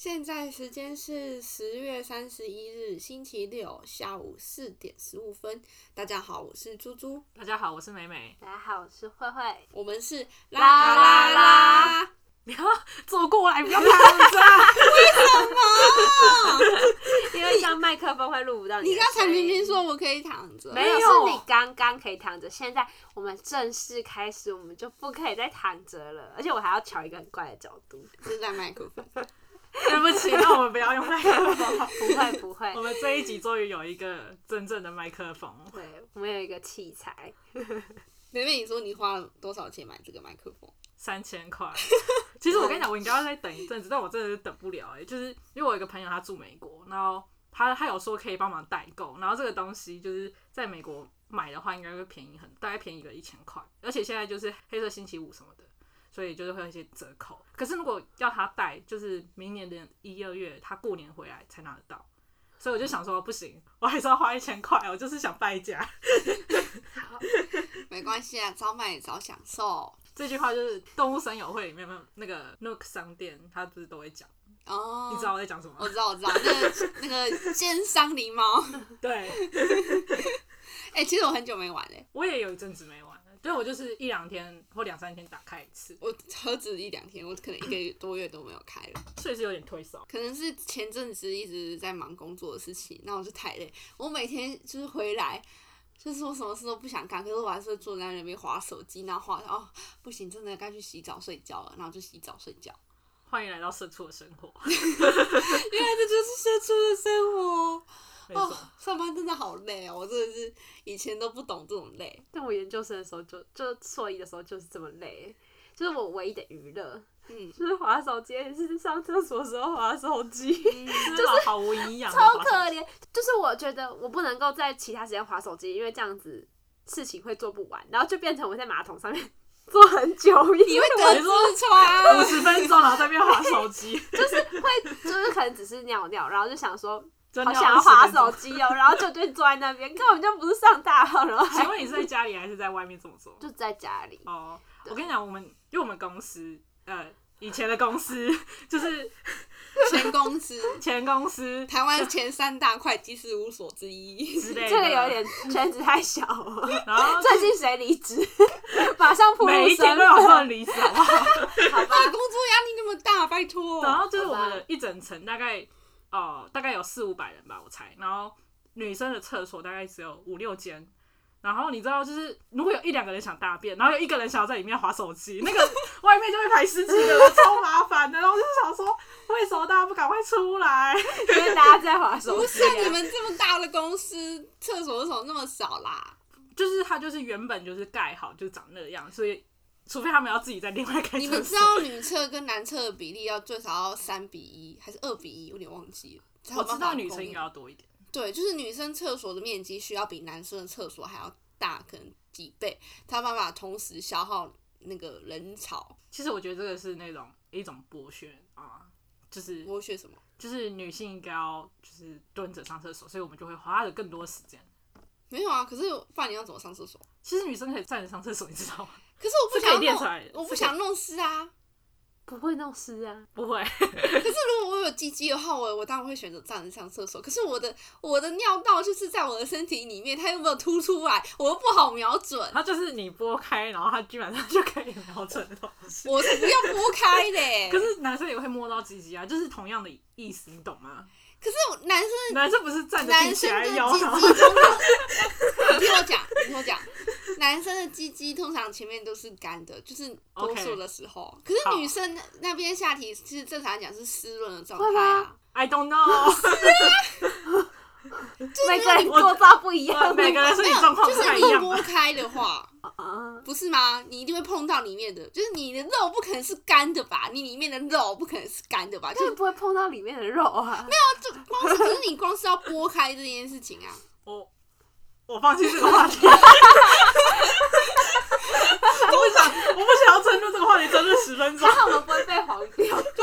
现在时间是十月三十一日星期六下午四点十五分。大家好，我是猪猪，大家好，我是美美。大家好，我是慧慧。我们是啦啦啦，你要坐过来，不要 躺着。为什么 因为这样麦克风会录不到你你刚才明明说我可以躺着，没有，没有是你刚刚可以躺着，现在我们正式开始，我们就不可以再躺着了，而且我还要调一个很怪的角度。就是在麦克风。对不起，那我们不要用麦克风。不会不会 我，们这一集终于有一个真正的麦克风。对，我们有一个器材，妹妹，你说你花了多少钱买这个麦克风？三千块。其实我跟你讲，我应该要再等一阵子，但我真的是等不了哎、就是因为我有一个朋友他住美国，然后他他有说可以帮忙代购，然后这个东西就是在美国买的话，应该会便宜很，大概便宜个一千块，而且现在就是黑色星期五什么的。所以就是会有一些折扣，可是如果要他带，就是明年的一二月，他过年回来才拿得到，所以我就想说不行，我还是要花一千块，我就是想败家。没关系啊，早买早享受。这句话就是动物森友会里面有没有那个 Nook 商店，他不是都会讲，哦，你知道我在讲什么吗？我知道，我知道，那个 那个奸商狸猫。对，哎、其实我很久没玩嘞、我也有一阵子没玩了，对我就是一两天或两三天打开一次，我何止一两天，我可能一个月多月都没有开了。所以是有点退烧。可能是前阵子一直在忙工作的事情，那我就太累。我每天就是回来，就是我什么事都不想干，可是我还是坐在那边划手机，然后划哦不行，真的该去洗澡睡觉了，然后就洗澡睡觉。欢迎来到社畜的生活，原来这就是社畜的生活哦，上班真的好累哦，我真的是以前都不懂这种累。但我研究生的时候就就硕一的时候就是这么累，就是我唯一的娱乐嗯，就是滑手机，也是上厕所的时候滑手机。就是毫无营养超可怜。就是我觉得我不能够在其他时间滑手机，因为这样子事情会做不完，然后就变成我在马桶上面 坐很久，因为你会得痔疮五。十分钟，然后在那边划手机，就是会就是可能只是尿尿，然后就想说好想要划手。机哦，然后就就坐在那边，根本就不是上大号，然后还请问你是在家里还是在外面这么做？就在家里。哦，我跟你讲，我们因为我们公司呃以前的公司 就是前公司，前公司台湾前三大会计事务所之一。之类的，这个有点圈子太小了。然后最近谁离职？马上铺路一天都有份。人离职，好不好？好吧，工作压力那么大，拜托。然后就是我们的一整层大概哦、大概有四五百人吧，我猜。然后女生的厕所大概只有五六间。然后你知道，就是如果有一两个人想大便，然后有一个人想要在里面划手机，那个 外面就会排十几个人，超麻烦的。然后我就想说，为什么大家不赶快出来？因为大家在划手机不是啊，你啊。们这么大的公司，厕所为什么那么少啦？就是它就是原本就是盖好就长那样，所以除非他们要自己再另外开你们知。道女厕跟男厕的比例要最少要三比一，还是二比一？有点忘记了。我知道女生应该要多一点。对，就是女生厕所的面积需要比男生的厕所还要大，可能几倍，才有办法同时消耗那个人潮。其实我觉得这个是那种一种剥削啊，就是剥削什么？就是女性应该要就是蹲着上厕所，所以我们就会花了更多时间。没有啊，可是不然你要怎么上厕所？其实女生可以站着上厕所，你知道吗？可是我不想弄我不想弄湿啊。不会弄湿啊，不会，可是如果我有鸡鸡的话，我我当然会选择站着上厕所。可是我的我的尿道就是在我的身体里面，它又没有凸出来，我又不好瞄准。它就是你拨开，然后它基本上就可以瞄准的东西。我是不要拨开的欸、可是男生也会摸到鸡鸡啊，就是同样的意思，你懂吗？可是男生男生不是站着男生的鸡鸡 你听我讲，你听我讲，男生的鸡鸡通常前面都是干的，就是多数的时候。可是女生那那边下体其实正常来讲是湿润的状态会啊。I don't know，每个人构造不一样。每个人身体状况就是你一拨开的话，啊，不是吗？你一定会碰到里面的，就是你的肉不可能是干的吧？你里面的肉不可能是干的吧？就就是不会碰到里面的肉啊。没有就光是，可是你光是要拨开这件事情啊，我我放弃这个话题。我不想，我不想要争论这个话题，争论十分钟还。好我们不会被黄标，这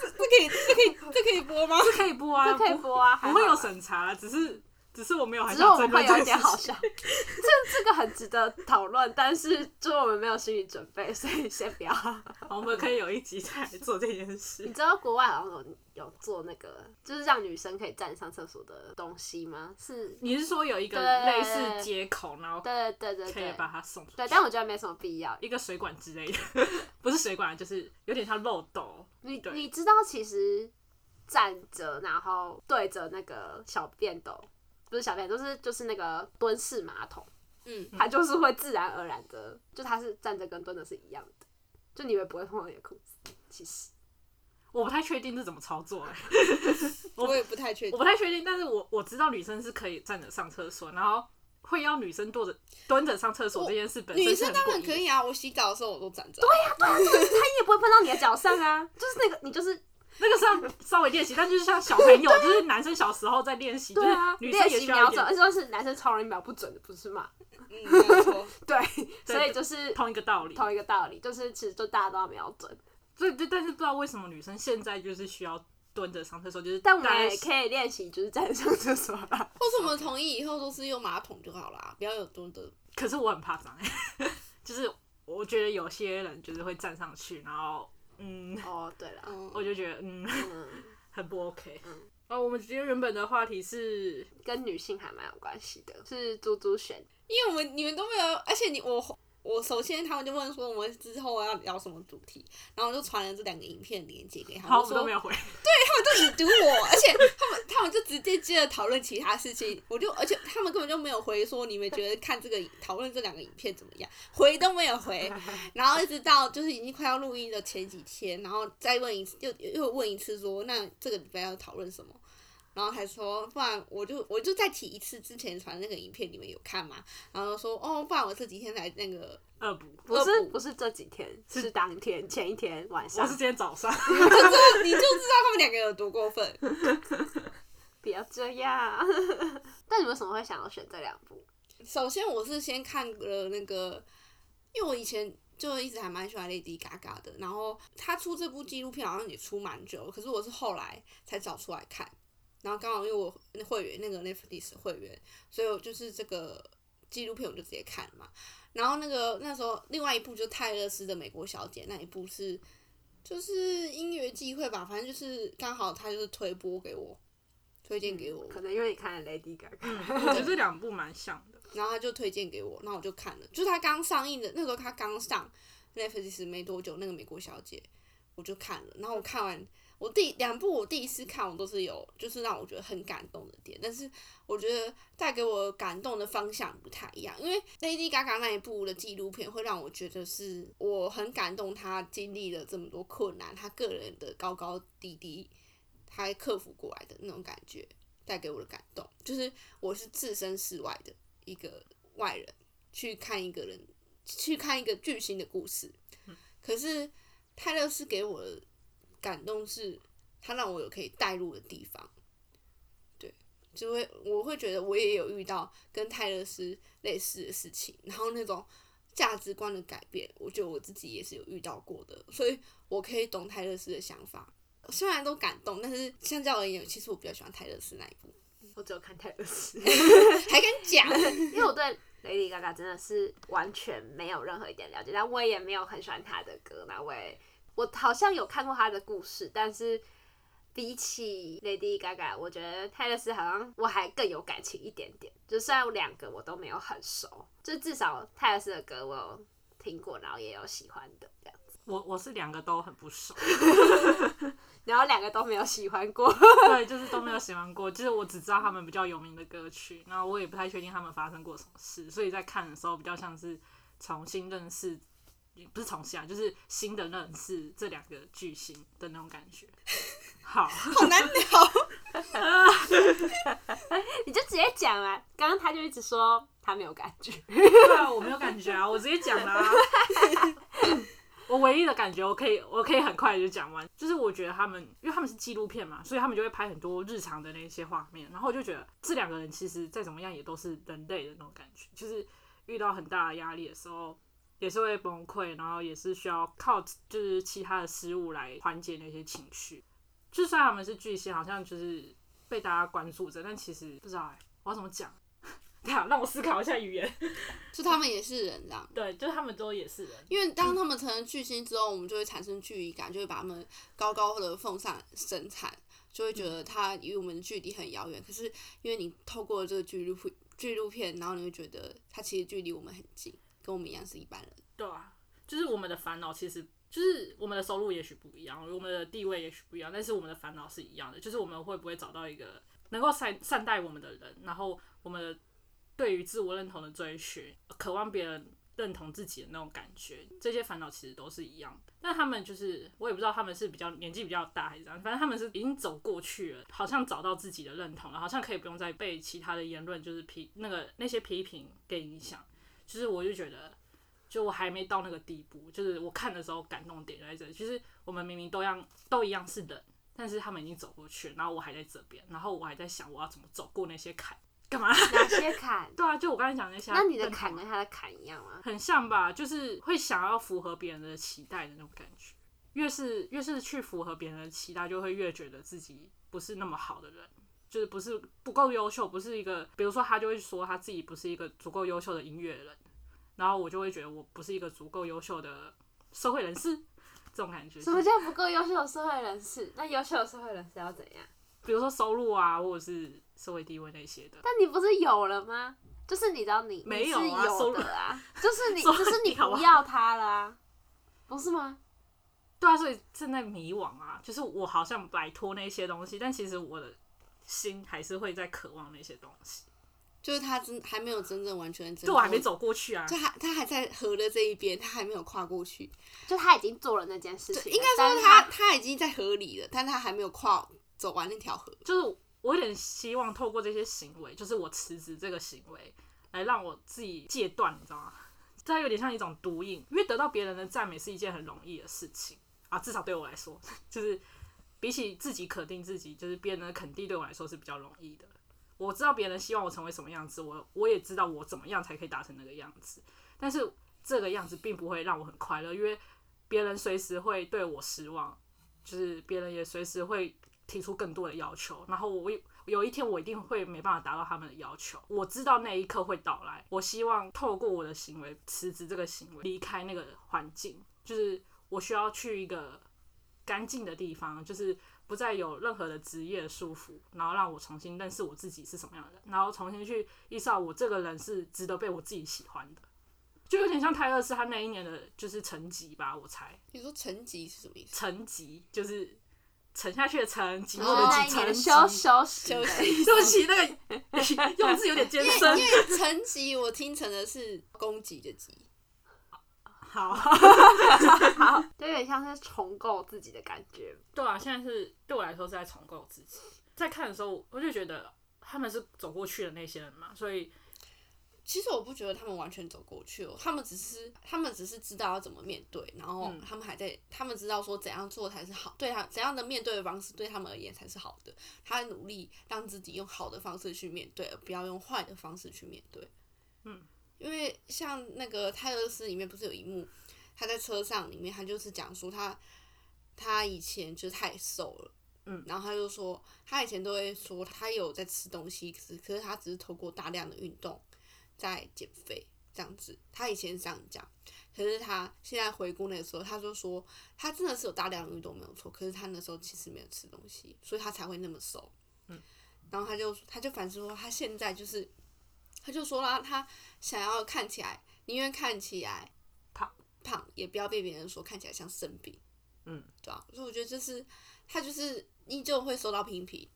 这可以，这可以，这可以播吗？这可以播啊，这可以播啊，还好我们有啊审查，只是只是我没有很只是我们会有一。点好笑。这这个很值得讨论，但是就是我们没有心理准备，所以先不要。我们可以有一集再来做这件事你。知道国外好像有有做那个，就是让女生可以站上厕所的东西吗？是，你是说有一个类似接口，然后对对对对可以，把它送出去对，但我觉得没什么必要。一个水管之类的，不是水管，就是有点像漏斗。你你知道其实站着然后对着那个小便斗，不是小便斗，就是就是那个蹲式马桶，嗯，它就是会自然而然的，就它是站着跟蹲着是一样的，就你以为不会碰到你的裤子，其实我不太确定是怎么操作、欸，我也不太确定。我不太确定，但是我我知道女生是可以站着上厕所，然后会要女生坐着蹲着上厕所这件事本身女生当然可以啊，我洗澡的时候我都站着。它也不会碰到你的脚上啊，就是那个你就是那个是要稍微练习，但就是像小朋友，就是男生小时候在练习，就是对啊，女生也需要一习瞄准，而且都是男生超容易瞄不准的，不是吗？嗯，没错。对，所以就是同一个道理。同一个道理，就是其实就大家都要瞄准，所以就但是不知道为什么女生现在就是需要蹲着上厕所，就是但我们也可以练习就是站着上厕所啦。或是我们同意以后都是用马桶就好啦，不要有蹲的。可是我很怕脏、欸，就是我觉得有些人就是会站上去，然后嗯，哦，对了，嗯，我就觉得嗯嗯，很不 OK。嗯。哦，我们今天原本的话题是跟女性还蛮有关系的，是猪猪选。因为我们你们都没有，而且你我我首先他们就问说我们之后要聊什么主题，然后我就传了这两个影片连接给他好，们，说我们都没有回。已读我，而且他们他们就直接接着讨论其他事情，我就而且他们根本就没有回说你们觉得看这个讨论这两个影片怎么样，回都没有回，然后一直到就是已经快要录音的前几天，然后再问一次，又又问一次说那这个礼拜要讨论什么？然后还说，不然我就我就再提一次之前传那个影片，你们有看吗？然后说，哦，不然我这几天来那个，恶补，不是不是这几天，是当天前一天晚上我上是。今天早上。你就知道他们两个有多过分。不要这样。但你为什么会想要选这两部？首先，我是先看了那个，因为我以前就一直还蛮喜欢 Lady Gaga 的，然后她出这部纪录片好像也出蛮久，可是我是后来才找出来看，然后刚好因为我那会员那个 Netflix 会员，所以我就是这个纪录片我就直接看了嘛。然后那个那时候另外一部就泰勒斯的《美国小姐》那一部是就是音乐机会吧，反正就是刚好他就是推播给我，推荐给我，可能因为你看了 Lady Gaga，、嗯，我觉得这两部蛮像的。然后他就推荐给我，那我就看了，就是他刚上映的那时候，他刚上 Netflix 没多久，那个美国小姐我就看了，然后我看完我第两部我第一次看我都是有就是让我觉得很感动的点，但是我觉得带给我感动的方向不太一样，因为 Lady Gaga 那一部的纪录片会让我觉得是我很感动，她经历了这么多困难，她个人的高高低低，她克服过来的那种感觉。带给我的感动，就是我是置身事外的一个外人去看一个人去看一个巨星的故事，可是泰勒斯给我的感动是，他让我有可以带入的地方，对，就会我会觉得我也有遇到跟泰勒斯类似的事情，然后那种价值观的改变，我觉得我自己也是有遇到过的，所以我可以懂泰勒斯的想法。虽然都感动，但是相较而言，其实我比较喜欢泰勒斯那一部，我只有看泰勒斯，还敢讲？因为我对 Lady Gaga 真的是完全没有任何一点了解，但我也没有很喜欢她的歌，那我也我好像有看过他的故事，但是比起 Lady Gaga，我觉得泰勒斯好像我还更有感情一点点，就虽然两个我都没有很熟，就至少泰勒斯的歌我有听过，然后也有喜欢的这样子，我我是两个都很不熟，然后两个都没有喜欢过。对，就是都没有喜欢过，就是我只知道他们比较有名的歌曲，然后我也不太确定他们发生过什么事，所以在看的时候比较像是重新认识，也不是重新啊，就是新的认识这两个巨星的那种感觉。好，好难聊。你就直接讲啊！刚刚他就一直说他没有感觉，对啊，我没有感觉啊，我直接讲啦、啊。我唯一的感觉，我可以，我可以很快就讲完。就是我觉得他们，因为他们是纪录片嘛，所以他们就会拍很多日常的那些画面。然后我就觉得这两个人其实再怎么样也都是人类的那种感觉，就是遇到很大的压力的时候，也是会崩溃，然后也是需要靠就是其他的事物来缓解那些情绪。就算他们是巨星，好像就是被大家关注着，但其实不知道哎、我要怎么讲？对啊，让我思考一下语言。就他们也是人这样。对，就是他们都也是人。因为当他们成了巨星之后，我们就会产生距离感，就会把他们高高的奉上神坛，就会觉得他与我们的距离很遥远。可是因为你透过这个纪录纪录片，然后你会觉得他其实距离我们很近，跟我们一样是一般人。对啊，就是我们的烦恼其实就是我们的收入也许不一样，我们的地位也许不一样，但是我们的烦恼是一样的，就是我们会不会找到一个能够善善待我们的人，然后我们。对于自我认同的追寻，渴望别人认同自己的那种感觉，这些烦恼其实都是一样的。但他们就是，我也不知道他们是比较年纪比较大还是怎样，反正他们是已经走过去了，好像找到自己的认同了，好像可以不用再被其他的言论就是批那个那些批评给影响。就是我就觉得，就我还没到那个地步，就是我看的时候感动点在这里。其实我们明明都样都一样是人，但是他们已经走过去，然后我还在这边，然后我还在想我要怎么走过那些坎。干嘛？哪些坎？对啊，就我刚才讲那些。那你的坎跟他的坎一样吗？很像吧，就是会想要符合别人的期待的那种感觉。越是越是去符合别人的期待，就会越觉得自己不是那么好的人，就是不是不够优秀，不是一个。比如说，他就会说他自己不是一个足够优秀的音乐人，然后我就会觉得我不是一个足够优秀的社会人士，这种感觉。什么叫不够优秀的社会人士？那优秀的社会人士要怎样？比如说收入啊，或者是社会地位那些的。但你不是有了吗？就是你知道你没有啊，收入啊，就是你，就是你不要他了啊，不是吗？对啊，所以正在迷惘啊，就是我好像摆脱那些东西，但其实我的心还是会在渴望那些东西。就是他真还没有真正完全，就我还没走过去啊，就还他还在河的这一边，他还没有跨过去。就他已经做了那件事情，应该说他他已经在河里了，但他还没有跨。走完那条河，就是我有点希望透过这些行为，就是我辞职这个行为，来让我自己戒断，你知道吗？这有点像一种毒瘾，因为得到别人的赞美是一件很容易的事情啊，至少对我来说，就是比起自己肯定自己，就是别人的肯定对我来说是比较容易的。我知道别人希望我成为什么样子，我我也知道我怎么样才可以达成那个样子，但是这个样子并不会让我很快乐，因为别人随时会对我失望，就是别人也随时会。提出更多的要求，然后我有一天我一定会没办法达到他们的要求。我知道那一刻会到来。我希望透过我的行为辞职这个行为，离开那个环境，就是我需要去一个干净的地方，就是不再有任何的职业束缚，然后让我重新认识我自己是什么样的人，然后重新去意识到我这个人是值得被我自己喜欢的，就有点像泰勒斯他那一年的就是成绩吧，我猜。你说成绩是什么意思？成绩就是。沉下去的沉，寂寞的寂，沉休休息，对不起，那个 用字有点艰深。因为沉寂，我听成的是攻击的击。好，好，就有点像是重构自己的感觉。对啊，现在是对我来说是在重构自己。在看的时候，我就觉得他们是走过去的那些人嘛，所以。其实我不觉得他们完全走过去哦，他们只是他们只是知道要怎么面对，然后他们还在，他们知道说怎样做才是好，对他怎样的面对的方式对他们而言才是好的，他努力让自己用好的方式去面对，而不要用坏的方式去面对。嗯，因为像那个泰勒斯里面不是有一幕，他在车上里面，他就是讲说他他以前就是太瘦了，嗯，然后他就说他以前都会说他有在吃东西，可是可是他只是透过大量的运动。在减肥这样子，他以前是这样讲，可是他现在回顾那个时候，他就说他真的是有大量的运动没有错，可是他那时候其实没有吃东西，所以他才会那么瘦。嗯，然后他就他就反思说，他现在就是，他就说啦，他想要看起来宁愿看起来胖胖，也不要被别人说看起来像生病。嗯，对啊，所以我觉得就是他就是依旧会受到批评，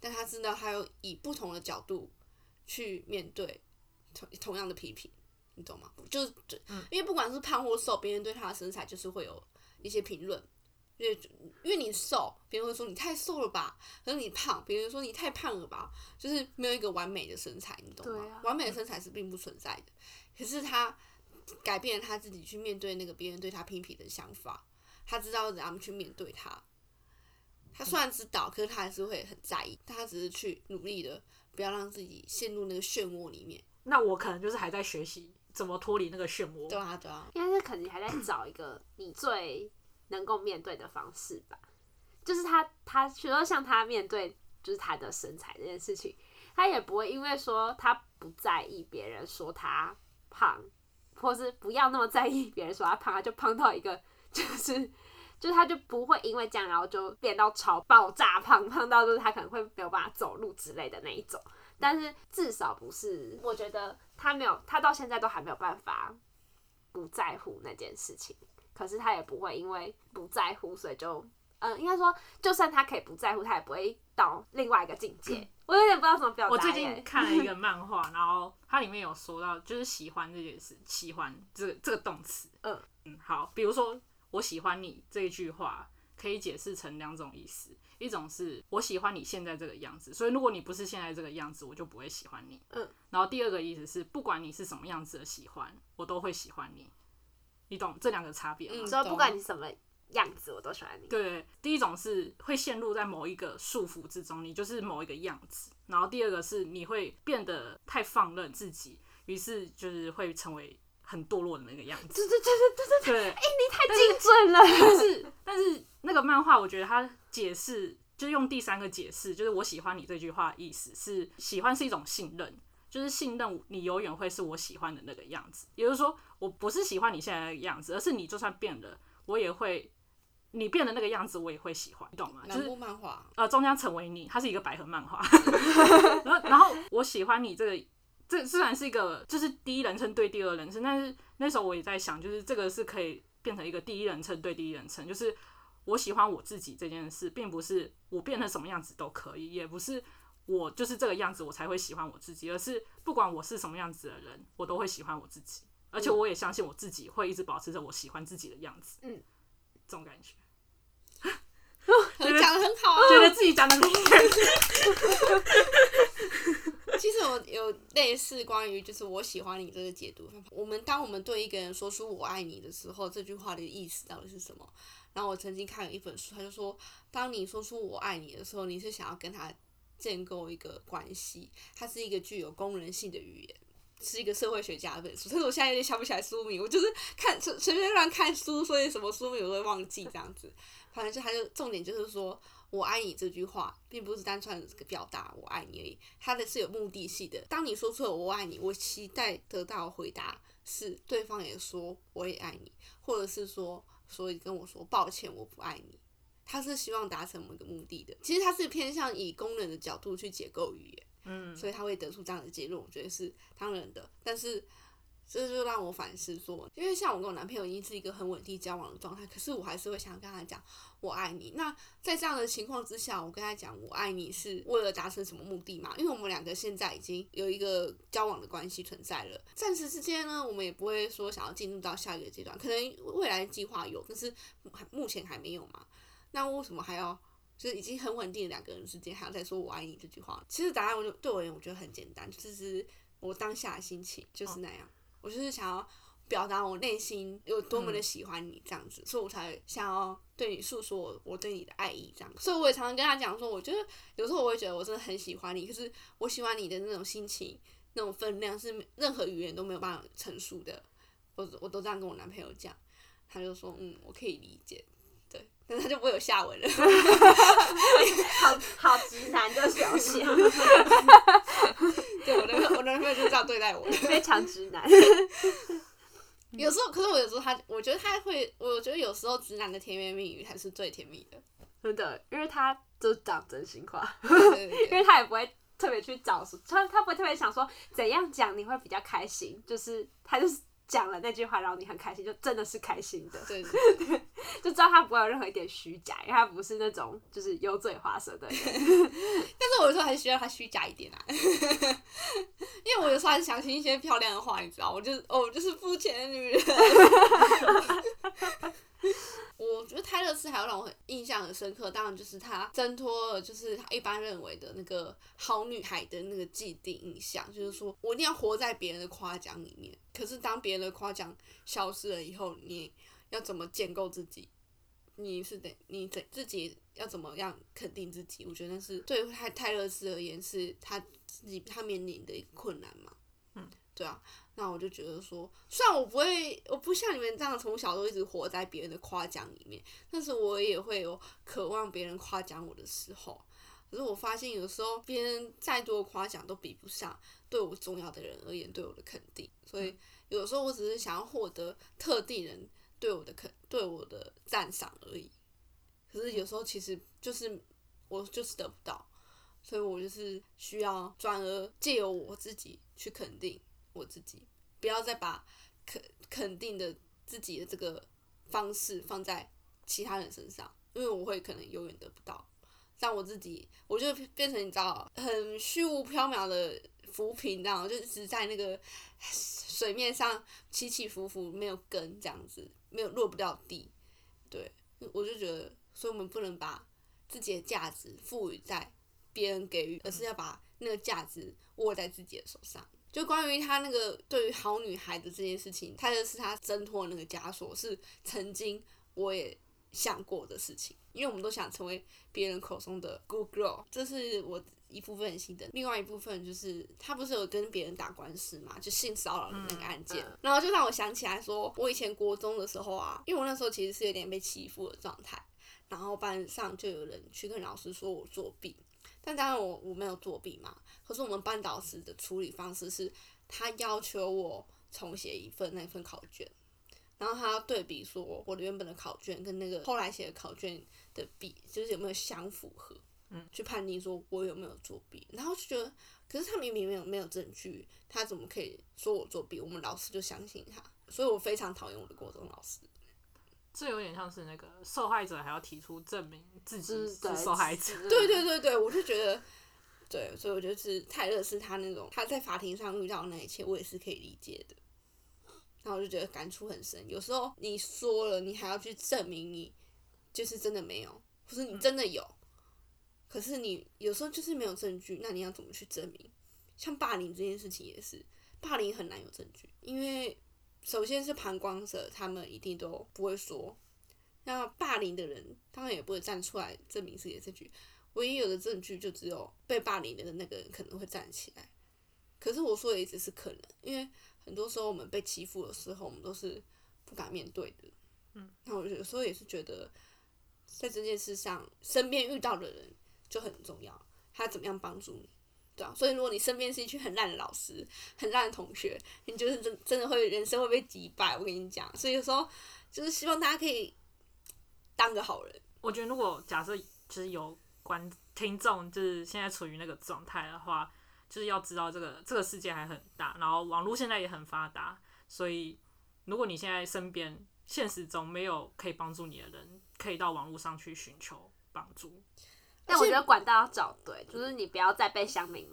但他知道他有以不同的角度去面对。同同样的批评，你懂吗？就是就因为不管是胖或瘦，别人对他的身材就是会有一些评论。因为因为你瘦，别人会说你太瘦了吧；，可是你胖，别人说你太胖了吧。就是没有一个完美的身材，你懂吗？完美的身材是并不存在的。可是他改变了他自己去面对那个别人对他批评的想法，他知道怎样去面对他。他虽然知道，可是他还是会很在意。他只是去努力的，不要让自己陷入那个漩涡里面。那我可能就是还在学习怎么脱离那个漩涡。对啊，对啊，应该是可能还在找一个你最能够面对的方式吧。就是他，他，比如说像他面对就是他的身材这件事情，他也不会因为说他不在意别人说他胖，或是不要那么在意别人说他胖，他就胖到一个就是。就是他就不会因为这样，然后就变到超爆炸胖，胖到就是他可能会没有办法走路之类的那一种。但是至少不是，我觉得他没有，他到现在都还没有办法不在乎那件事情。可是他也不会因为不在乎，所以就，嗯，应该说，就算他可以不在乎，他也不会到另外一个境界。我有点不知道怎么表达我最近看了一个 漫画，然后它里面有说到，就是喜欢这件事，喜欢这个这个动词。嗯嗯，好，比如说我喜欢你这一句话，可以解释成两种意思，一种是我喜欢你现在这个样子，所以如果你不是现在这个样子，我就不会喜欢你。嗯，然后第二个意思是，不管你是什么样子的喜欢，我都会喜欢你。你懂这两个差别吗？嗯说不管你什么样子，我都喜欢你。对，第一种是会陷入在某一个束缚之中，你就是某一个样子；然后第二个是你会变得太放任自己，于是就是会成为很堕落的那个样子。对对对对对对，对，太精准了。但是但是那个漫画，我觉得它解释就用第三个解释，就是我喜欢你这句话的意思是喜欢是一种信任。就是信任你永远会是我喜欢的那个样子，也就是说，我不是喜欢你现在的样子，而是你就算变了，我也会，你变的那个样子，我也会喜欢，你懂吗？就是部漫画，呃，终将成为你，它是一个百合漫画。然后，然后我喜欢你这个，这虽然是一个就是第一人称对第二人称，但是那时候我也在想，就是这个是可以变成一个第一人称对第一人称，就是我喜欢我自己这件事，并不是我变成什么样子都可以，也不是我就是这个样子我才会喜欢我自己，而是不管我是什么样子的人，我都会喜欢我自己，而且我也相信我自己会一直保持着我喜欢自己的样子。嗯，这种感觉。讲的很好啊。觉得自己讲的很好 其实我有类似关于就是我喜欢你这个解读。我们当我们对一个人说出我爱你的时候，这句话的意思到底是什么？然后我曾经看了一本书，他就说，当你说出我爱你的时候，你是想要跟他建构一个关系，它是一个具有功能性的语言。是一个社会学家的本书，但是我现在有点想不起来书名，我就是看随随便乱看书，所以什么书名我都会忘记这样子。反正就他就重点就是说，我爱你这句话，并不是单纯的表达我爱你而已，它的是有目的性的。当你说出了我爱你，我期待得到回答是对方也说我也爱你，或者是说所以跟我说抱歉我不爱你。他是希望达成某个目的的，其实他是偏向以功能的角度去解构语言，嗯，所以他会得出这样的结论，我觉得是当然的。但是这就让我反思说，因为像我跟我男朋友已经是一个很稳定交往的状态，可是我还是会想跟他讲我爱你。那在这样的情况之下，我跟他讲我爱你是为了达成什么目的嘛？因为我们两个现在已经有一个交往的关系存在了，暂时之间呢，我们也不会说想要进入到下一个阶段，可能未来计划有，但是还目前还没有嘛。那为什么还要？就是已经很稳定的两个人之间，还要再说我爱你这句话？其实答案我就对我而言，我觉得很简单，就是我当下的心情就是那样。我就是想要表达我内心有多么的喜欢你这样子，所以我才想要对你诉说我我对你的爱意这样。所以我也常常跟他讲说，我觉得有时候我会觉得我真的很喜欢你，可是我喜欢你的那种心情、那种分量是任何语言都没有办法陈述的。我我都这样跟我男朋友讲，他就说嗯，我可以理解。对，但是他就不会有下文了。好好直男的表现，对，我的我男朋友就这样对待我。非常直男。有时候，可是我有时候他，我觉得他会，我觉得有时候直男的甜言蜜语才是最甜蜜的。真的，因为他就讲真心话，因为他也不会特别去找，他他不会特别想说怎样讲你会比较开心，就是他就是讲了那句话，然后你很开心，就真的是开心的，对对 对，就知道他不会有任何一点虚假，因为他不是那种就是油嘴滑舌的人。但是我有时候还是需要他虚假一点啊，因为我有时候还是相信一些漂亮的话，你知道，我就是哦，我就是肤浅的女人。我觉得泰勒斯还有让我很印象很深刻，当然就是他挣脱了，就是他一般认为的那个好女孩的那个既定印象，就是说我一定要活在别人的夸奖里面。可是当别人的夸奖消失了以后，你要怎么建构自己？你是得你得自己要怎么样肯定自己？我觉得那是对泰泰勒斯而言是他自己他面临的一个困难嘛。嗯，对啊。那我就觉得说，虽然我不会，我不像你们这样从小都一直活在别人的夸奖里面，但是我也会有渴望别人夸奖我的时候。可是我发现有时候别人再多夸奖都比不上对我重要的人而言对我的肯定，所以有时候我只是想要获得特定人对我的肯对我的赞赏而已。可是有时候其实就是我就是得不到，所以我就是需要转而借由我自己去肯定我自己，不要再把肯肯定的自己的这个方式放在其他人身上，因为我会可能永远得不到。让我自己，我就变成你知道，很虚无缥缈的浮萍，这样就一直在那个水面上起起伏伏，没有根这样子，没有落不掉地。对，我就觉得，所以我们不能把自己的价值赋予在别人给予，而是要把那个价值握在自己的手上。就关于他那个对于好女孩的这件事情，他就是他挣脱那个枷锁，是曾经我也想过的事情，因为我们都想成为别人口中的 good girl，这是我一部分心得。另外一部分就是他不是有跟别人打官司嘛，就性骚扰的那个案件，嗯。然后就让我想起来说，我以前国中的时候啊，因为我那时候其实是有点被欺负的状态，然后班上就有人去跟老师说我作弊，但当然我我没有作弊嘛，可是我们班导师的处理方式是，他要求我重写一份那份考卷。然后他要对比说我的原本的考卷跟那个后来写的考卷的比，就是有没有相符合，嗯，去判定说我有没有作弊。然后就觉得，可是他明明没有没有证据，他怎么可以说我作弊？我们老师就相信他，所以我非常讨厌我的国中老师。这有点像是那个受害者还要提出证明自己是受害者。对对对对，我就觉得，对，所以我觉得是泰勒是他那种他在法庭上遇到的那一切，我也是可以理解的。然后我就觉得感触很深。有时候你说了，你还要去证明你就是真的没有，或是你真的有，可是你有时候就是没有证据，那你要怎么去证明？像霸凌这件事情也是，霸凌很难有证据，因为首先是旁观者，他们一定都不会说。那霸凌的人当然也不会站出来证明自己的证据，唯一有的证据就只有被霸凌的那个人可能会站起来。可是我说的也只是可能，因为很多时候我们被欺负的时候，我们都是不敢面对的。嗯，那我有时候也是觉得，在这件事上，身边遇到的人就很重要，他怎么样帮助你，对啊。所以如果你身边是一群很烂的老师、很烂的同学，你就是真真的会人生会被击败。我跟你讲，所以有时候就是希望大家可以当个好人。我觉得如果假设其实有观听众就是现在处于那个状态的话，就是要知道这个这个世界还很大，然后网络现在也很发达，所以如果你现在身边现实中没有可以帮助你的人，可以到网络上去寻求帮助。但我觉得管道要找对，就是你不要再被乡民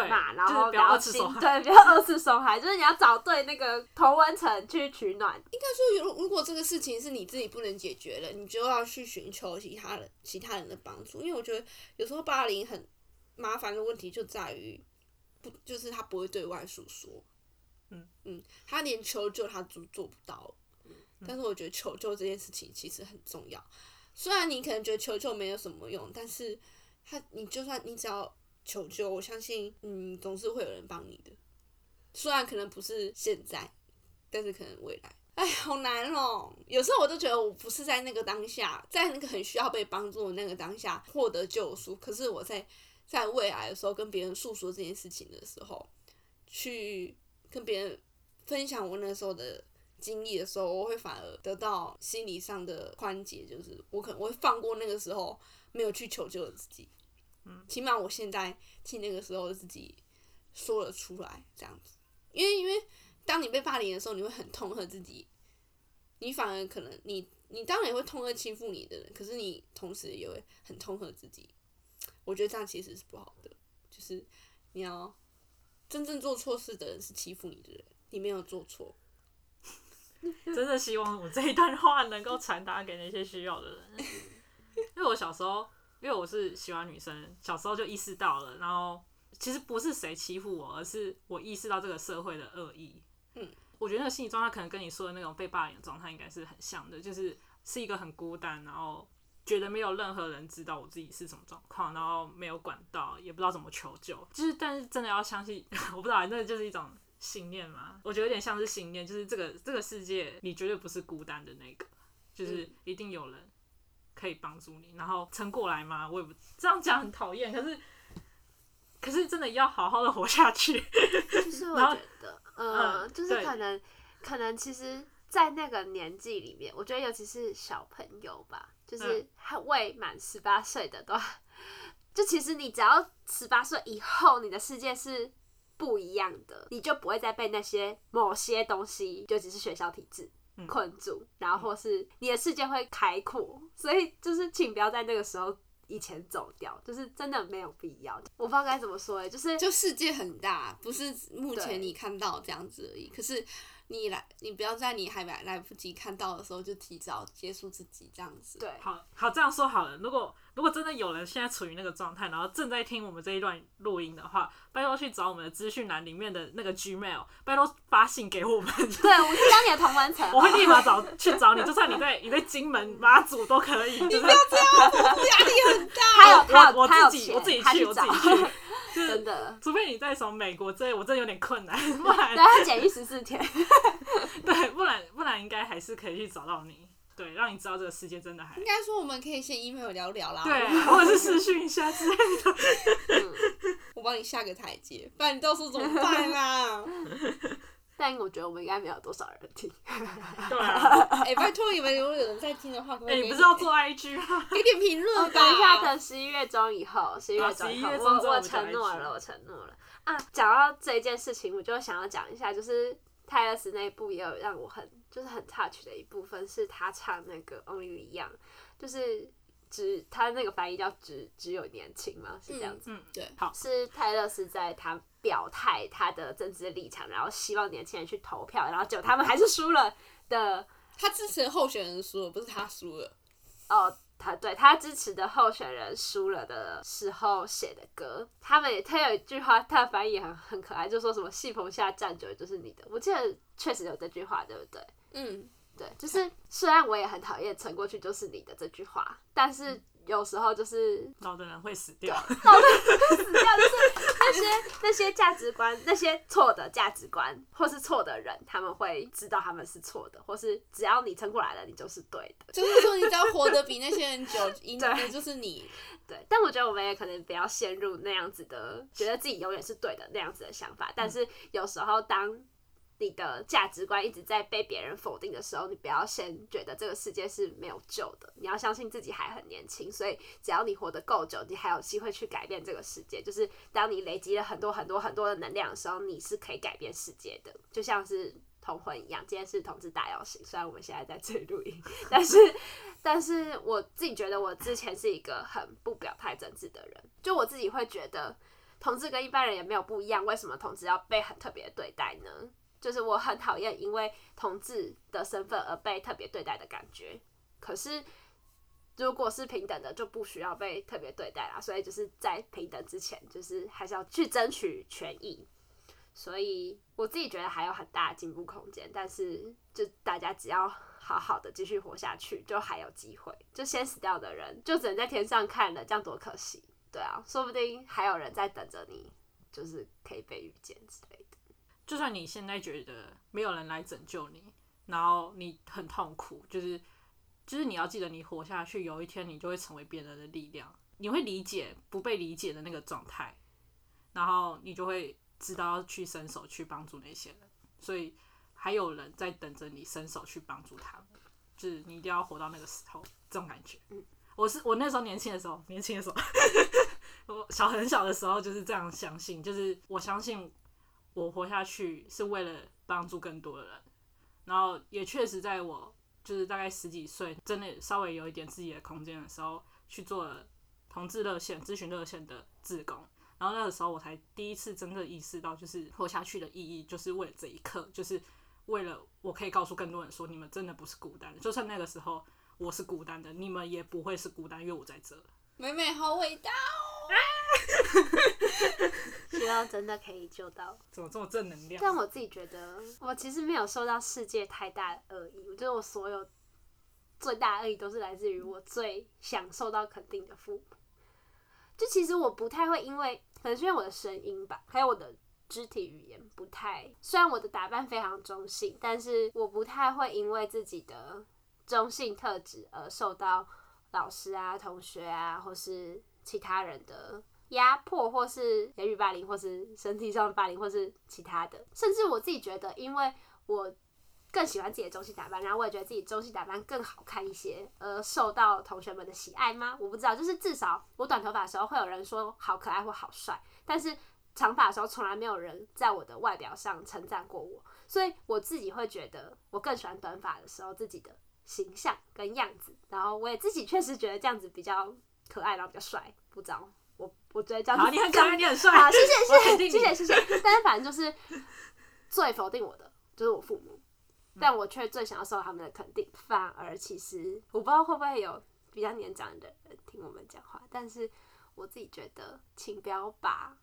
对，嘛，然就是后不要二次心受害。对，不要二次受害，就是你要找对那个同温层去取暖。应该说如如果这个事情是你自己不能解决的，你就要去寻求其他人其他人的帮助，因为我觉得有时候霸凌很麻烦的问题就在于不就是他不会对外诉说，嗯嗯，他连求救他都做不到，但是我觉得求救这件事情其实很重要，虽然你可能觉得求救没有什么用，但是他你就算你只要求救，我相信嗯总是会有人帮你的，虽然可能不是现在，但是可能未来。哎，好难哦！有时候我都觉得我不是在那个当下，在那个很需要被帮助的那个当下获得救赎，可是我在在未来的时候跟别人诉说这件事情的时候，去跟别人分享我那时候的经历的时候，我会反而得到心理上的宽解，就是我可能我会放过那个时候没有去求救的自己，嗯，起码我现在替那个时候的自己说了出来，这样子，因为因为当你被霸凌的时候，你会很痛恨自己，你反而可能你你当然也会痛恨欺负你的人，可是你同时也会很痛恨自己，我觉得这样其实是不好的，就是你要真正做错事的人是欺负你的人，你没有做错，真的希望我这一段话能够传达给那些需要的人。因为我小时候，因为我是喜欢女生，小时候就意识到了，然后其实不是谁欺负我，而是我意识到这个社会的恶意。嗯，我觉得那个心理状态可能跟你说的那种被霸凌的状态应该是很像的，就是是一个很孤单，然后觉得没有任何人知道我自己是什么状况，然后没有管道，也不知道怎么求救。就是，但是真的要相信，我不知道，那就是一种信念嘛。我觉得有点像是信念，就是这个这个世界你绝对不是孤单的那个，就是一定有人可以帮助你，然后撑过来吗？我也不这样讲很讨厌，可是可是真的要好好的活下去。就是我觉得，呃，嗯就是可能可能其实，在那个年纪里面，我觉得尤其是小朋友吧，就是嗯还未满十八岁的都，就其实你只要十八岁以后，你的世界是不一样的，你就不会再被那些某些东西，就只是学校体制。嗯困住，然后或是你的世界会开阔，所以就是请不要在那个时候以前走掉，就是真的没有必要。我不知道该怎么说哎、就是就世界很大，不是目前你看到这样子而已。可是你来，你不要在你还来来不及看到的时候就提早结束自己这样子。对，好好这样说好了，如果如果真的有人现在处于那个状态，然后正在听我们这一段录音的话，拜托去找我们的资讯栏里面的那个 Gmail，拜托发信给我们，对，我是当你的同文层，我会立马找去找你，就算你在你在金门马祖都可以，就是。压力很大。他有他有我自己我自己去我自己去，是真的，除非你在什么美国之类，我真的有点困难，不然对他检疫十四天，对，不然不然应该还是可以去找到你，对，让你知道这个世界真的还应该说我们可以先 email 聊聊啦。对，或者是私讯一下之类的。我帮你下个台阶，不然你到时候怎么办啊？但我觉得我们应该没有多少人听。对啊，哎、拜托你们，如果有人在听的话，可不可哎、以给你不是要做 IG 吗？给点评论吧？等一下，等十一月中以后，十一月中以后，11月中我我承诺了，我承诺了啊！讲到这一件事情，我就想要讲一下，就是泰勒斯那一部也有让我很就是很 touch 的一部分，是他唱那个 Only Young，，就是只他那个翻译叫只只有年轻嘛，是这样子。嗯，对好，是泰勒斯在他表态他的政治立场，然后希望年轻人去投票，然后结果他们还是输了的他支持的候选人输了，不是他输了。哦，他对他支持的候选人输了的时候写的歌，他们也他有一句话，他的翻译也很很可爱，就说什么“戏棚下站久了就是你的”，我记得确实有这句话，对不对？嗯，对，就是虽然我也很讨厌“撑过去就是你的”这句话，但是有时候就是老的人会死掉。老的人会死掉，就是那些那些价值观，那些错的价值观或是错的人，他们会知道他们是错的，或是只要你撑过来了，你就是对的。就是说你只要活得比那些人久，赢的对就是你。对，但我觉得我们也可能不要陷入那样子的，觉得自己永远是对的那样子的想法。但是有时候，当你的价值观一直在被别人否定的时候，你不要先觉得这个世界是没有救的，你要相信自己还很年轻。所以，只要你活得够久，你还有机会去改变这个世界。就是当你累积了很多很多很多的能量的时候，你是可以改变世界的，就像是。同婚一样，今天是同志大游行，虽然我们现在在这里录音，但是但是我自己觉得我之前是一个很不表态政治的人，就我自己会觉得同志跟一般人也没有不一样，为什么同志要被很特别对待呢？就是我很讨厌因为同志的身份而被特别对待的感觉。可是如果是平等的，就不需要被特别对待啦。所以就是在平等之前，就是还是要去争取权益。所以我自己觉得还有很大的进步空间，但是就大家只要好好的继续活下去，就还有机会。就先死掉的人，就只能在天上看了，这样多可惜。对啊，说不定还有人在等着你，就是可以被遇见之类的。就算你现在觉得没有人来拯救你，然后你很痛苦，就是就是你要记得，你活下去，有一天你就会成为别人的力量，你会理解不被理解的那个状态，然后你就会知道要去伸手去帮助那些人，所以还有人在等着你伸手去帮助他们，就是你一定要活到那个时候，这种感觉。我是我那时候年轻的时候，年轻的时候，我小很小的时候就是这样相信，就是我相信我活下去是为了帮助更多的人，然后也确实在我就是大概十几岁，真的稍微有一点自己的空间的时候，去做了同志热线、咨询热线的志工。然后那个时候我才第一次真的意识到，就是活下去的意义，就是为了这一刻，就是为了我可以告诉更多人说，你们真的不是孤单的。就算那个时候我是孤单的，你们也不会是孤单，因为我在这。美美好伟大！希望真的可以救到。怎么这么正能量？但我自己觉得，我其实没有受到世界太大的恶意。我觉得我所有最大的恶意都是来自于我最想受到肯定的父母。就其实我不太会因为，可能是因为我的声音吧，还有我的肢体语言不太。虽然我的打扮非常中性，但是我不太会因为自己的中性特质而受到老师啊、同学啊，或是其他人的压迫，或是言语霸凌，或是身体上的霸凌，或是其他的。甚至我自己觉得，因为我更喜欢自己的中性打扮，然后我也觉得自己中性打扮更好看一些，而受到同学们的喜爱吗？我不知道，就是至少我短头发的时候会有人说好可爱或好帅，但是长发的时候从来没有人在我的外表上称赞过我，所以我自己会觉得我更喜欢短发的时候自己的形象跟样子，然后我也自己确实觉得这样子比较可爱，然后比较帅，不知道。我我觉得这样好，子你很可爱，你很帅，好，谢谢谢谢谢谢谢谢。但是反正就是最否定我的就是我父母，但我却最想要受到他们的肯定。反而其实我不知道会不会有比较年长的人听我们讲话，但是我自己觉得，请不要把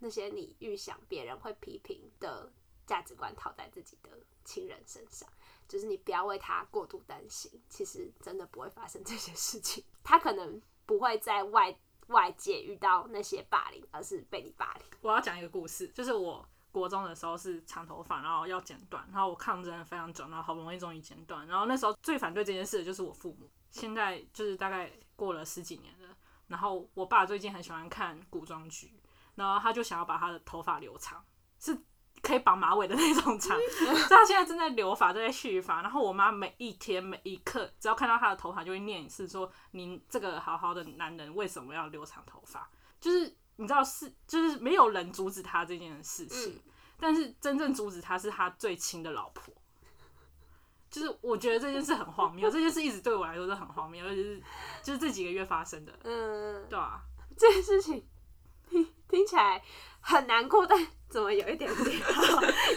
那些你预想别人会批评的价值观套在自己的亲人身上。就是你不要为他过度担心，其实真的不会发生这些事情。他可能不会在外外界遇到那些霸凌，而是被你霸凌。我要讲一个故事，就是我国中的时候是长头发，然后要剪短，然后我抗争非常久，然后好不容易终于剪短，然后那时候最反对这件事的就是我父母。现在就是大概过了十几年了，然后我爸最近很喜欢看古装剧，然后他就想要把他的头发留长，是可以绑马尾的那种长，所以他现在正在留发，正在蓄发。然后我妈每一天每一刻，只要看到他的头发，就会念一次说：“您这个好好的男人为什么要留长头发？”就是你知道是，就是没有人阻止他这件事情，嗯但是真正阻止他是他最亲的老婆。就是我觉得这件事很荒谬，这件事一直对我来说是很荒谬，尤其是就是这几个月发生的，嗯，对啊，这件事情听 听起来很难过，但怎么有一点点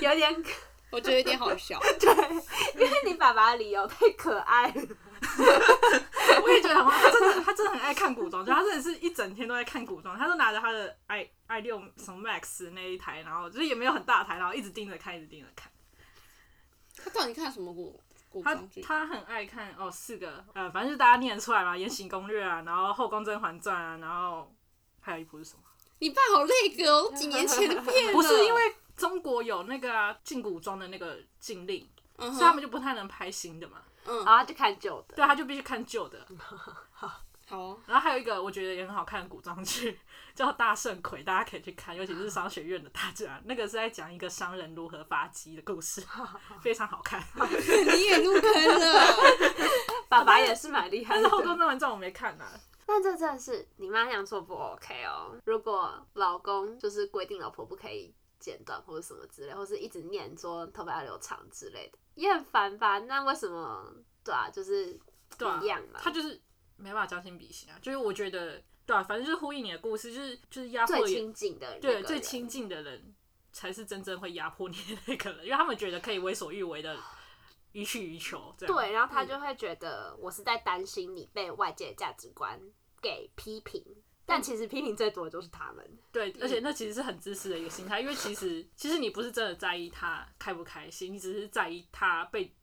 有点 我觉得有点好笑。对，因为你爸爸的理由太可爱了。我也觉得很荒，他真的他真的很爱看古装就，他真的是一整天都在看古装，他都拿着他的 i i 六什么 Max 那一台，然后就是也没有很大台，然后一直盯着看，一直盯着看。他到底看什么古古他装剧？他很爱看哦，四个呃，反正就大家念得出来嘛，《延禧攻略》啊，然后《后宫甄嬛传》啊，然后还有一部是什么？你爸好那个哦，几年前的片了。不是因为中国有那个啊禁古装的那个禁令，嗯所以他哼，们就不太能拍新的嘛。嗯，然后就看旧的，对，他就必须看旧的。好哦，然后还有一个我觉得也很好看的古装剧，叫《大圣魁》，大家可以去看，尤其是商学院的大家，那个是在讲一个商人如何发迹的故事，非常好看。你也入坑了。爸爸也是蛮厉害的但是。后宫甄嬛传我没看啊。但这真的是你妈那样做不 OK 哦。如果老公就是规定老婆不可以剪短或者什么之类，或是一直念说头发要留长之类的，也很烦吧？那为什么对啊？就是对啊一样嘛。他就是没办法将心比心啊。就是我觉得，对啊，反正就是呼应你的故事，就是就是压迫也最亲近的人对最亲近的人才是真正会压迫你的那个人，因为他们觉得可以为所欲为的予取予求，这样对，然后他就会觉得我是在担心你被外界的价值观给批评，但其实批评最多的就是他们。对，而且那其实是很自私的一个心态，因为其实其实你不是真的在意他开不开心，你只是在意他被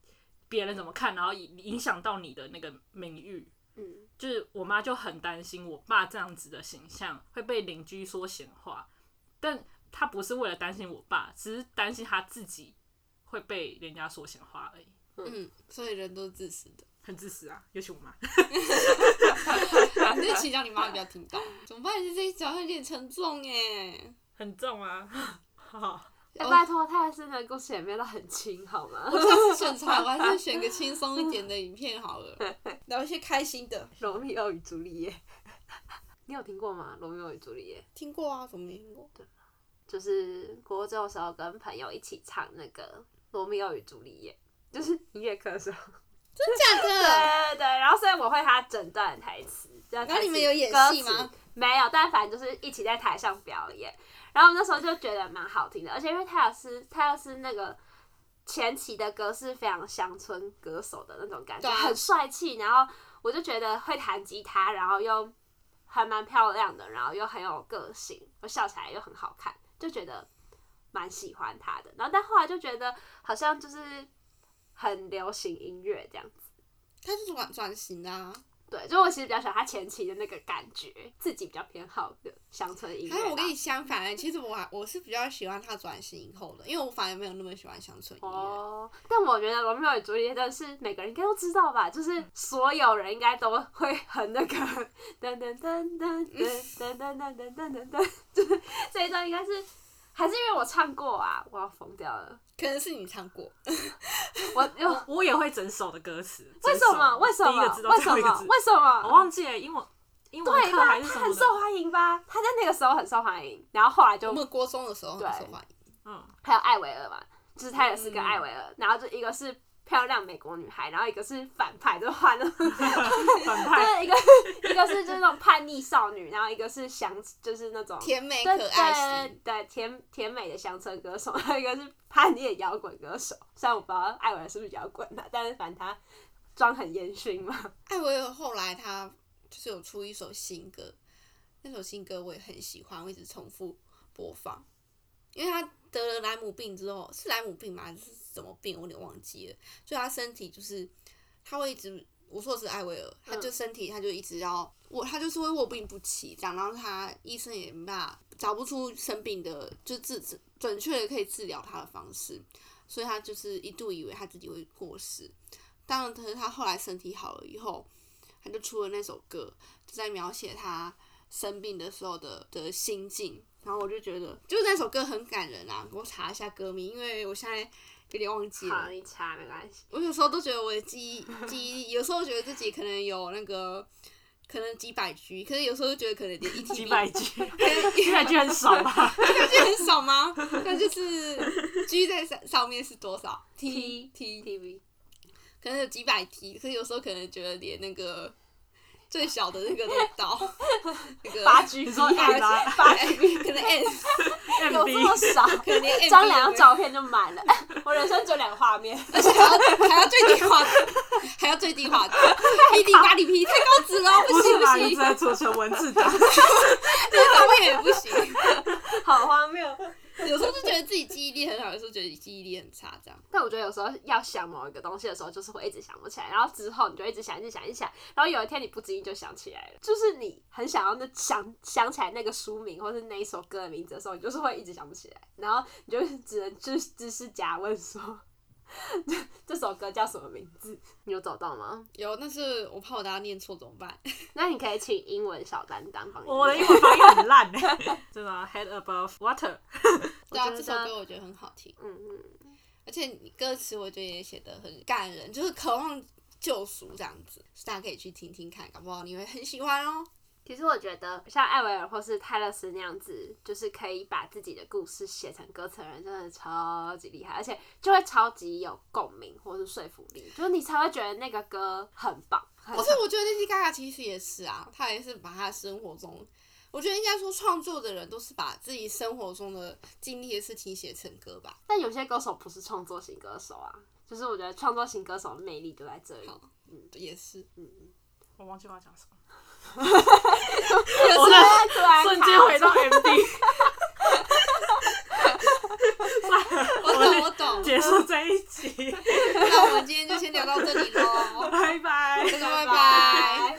别人怎么看，然后影影响到你的那个名誉。嗯，就是我妈就很担心我爸这样子的形象会被邻居说闲话，但她不是为了担心我爸，只是担心他自己会被人家说闲话而已。嗯，所以人都是自私的。很自私啊，尤其我妈。你这期叫你妈不要听到，怎么办？这一集好像有点沉重哎。很重啊。好，哎、拜托，泰勒斯的故事也没有到很轻，好吗？我下次选材，我还是选个轻松一点的影片好了，聊一些开心的。罗密欧与朱丽叶，你有听过吗？罗密欧与朱丽叶听过啊，怎么没听过？对就是国中的时候跟朋友一起唱那个《罗密欧与朱丽叶》，就是音乐课的时候。真假对的？对对，然后所以我会他整段台词。然然后你们有演戏吗？没有，但反正就是一起在台上表演。然后那时候就觉得蛮好听的，而且因为泰勒斯，泰勒斯那个前期的歌是非常乡村歌手的那种感觉，啊很帅气。然后我就觉得会弹吉他，然后又还蛮漂亮的，然后又很有个性，我笑起来又很好看，就觉得蛮喜欢他的。然后但后来就觉得好像就是很流行音乐这样子。他就是转转型的啊。对，就我其实比较喜欢他前期的那个感觉，自己比较偏好的乡村音乐但是我跟你相反、欸，其实我还我是比较喜欢他转型以后的，因为我反而没有那么喜欢乡村音乐。哦，但我觉得《罗密欧与朱丽叶》真的是每个人应该都知道吧，就是所有人应该都会很那个噔噔噔噔噔噔噔噔噔噔噔噔，就是这一段应该是还是因为我唱过啊，我要疯掉了。可能是你唱过，我我我也会整首的歌词。为什么？为什么第一个字？到为什么？最后一个字为什么？我忘记了，因为英文对吧？课还是什么？他很受欢迎吧？他在那个时候很受欢迎，然后后来就我们国中的时候很受欢迎。嗯，还有艾薇儿嘛，就是他也是跟嗯艾薇儿，然后就一个是漂亮美国女孩，然后一个是反派，就换了，反派就是一个一个是就是那种叛逆少女，然后一个是乡就是那种甜美可爱对型，对甜甜美的乡村歌手，还有一个是叛逆的摇滚歌手。虽然我不知道艾薇儿是不是摇滚的，但是反正他装很烟熏嘛。艾薇儿后来他就是有出一首新歌，那首新歌我也很喜欢，我一直重复播放，因为他得了莱姆病之后，是莱姆病吗？还是什么病？我有点忘记了。就他身体就是他会一直，我说的是艾薇儿，他就身体他就一直要卧，他就是会卧病不起这样，然后他医生也没办法找不出生病的，就治治准确的可以治疗他的方式，所以他就是一度以为他自己会过世。当然，可是他后来身体好了以后，他就出了那首歌，就在描写他生病的时候的的心境。然后我就觉得，就是那首歌很感人啊！我查一下歌名，因为我现在有点忘记好，了。你查没关系。我有时候都觉得我的记忆记忆，有时候觉得自己可能有那个可能几百 G，可是有时候觉得可能连一 T 几百 G，，几百 G 很少吧？句很少吗？那就是 G 在上上面是多少 T T TV 可能有几百 T，可是有时候可能觉得连那个最小的那个都到 那个八 G 你说八 G 可能 N 有这么少？可能连 M 张两张照片就满了，我人生只有两个画面。而且还要还要最低化，还要最低化，P D 八零 P 太高值了，不不行不行，在做成文字档，这个方面也不行。好荒谬。有时候是觉得自己记忆力很好，有时候觉得记忆力很差，这样。但我觉得有时候要想某一个东西的时候，就是会一直想不起来，然后之后你就一直想，一直想，一直想，然后有一天你不经意就想起来了，就是你很想要那想想起来那个书名或是那一首歌的名字的时候，你就是会一直想不起来，然后你就只能就只是假问说。这首歌叫什么名字？你有找到吗？有，但是我怕我大家念错怎么办？那你可以请英文小担当帮你念。我的英文发音很烂欸真的啊。Head above water，对啊，这首歌我觉得很好听，嗯嗯，而且你歌词我觉得也写得很感人，就是渴望救赎这样子，大家可以去听听看，搞不好你会很喜欢哦。其实我觉得像艾薇儿或是泰勒斯那样子，就是可以把自己的故事写成歌词的人，真的超级厉害，而且就会超级有共鸣或是说服力，就是你才会觉得那个歌很棒。很可是我觉得 Lady Gaga 其实也是啊，她也是把她生活中，我觉得应该说创作的人都是把自己生活中的经历的事情写成歌吧。但有些歌手不是创作型歌手啊，就是我觉得创作型歌手的魅力就在这里。嗯也是，嗯我忘记我要讲什么，也是瞬间回到 MD。我懂，我懂。结束这一集，那我们今天就先聊到这里喽，拜拜，拜拜。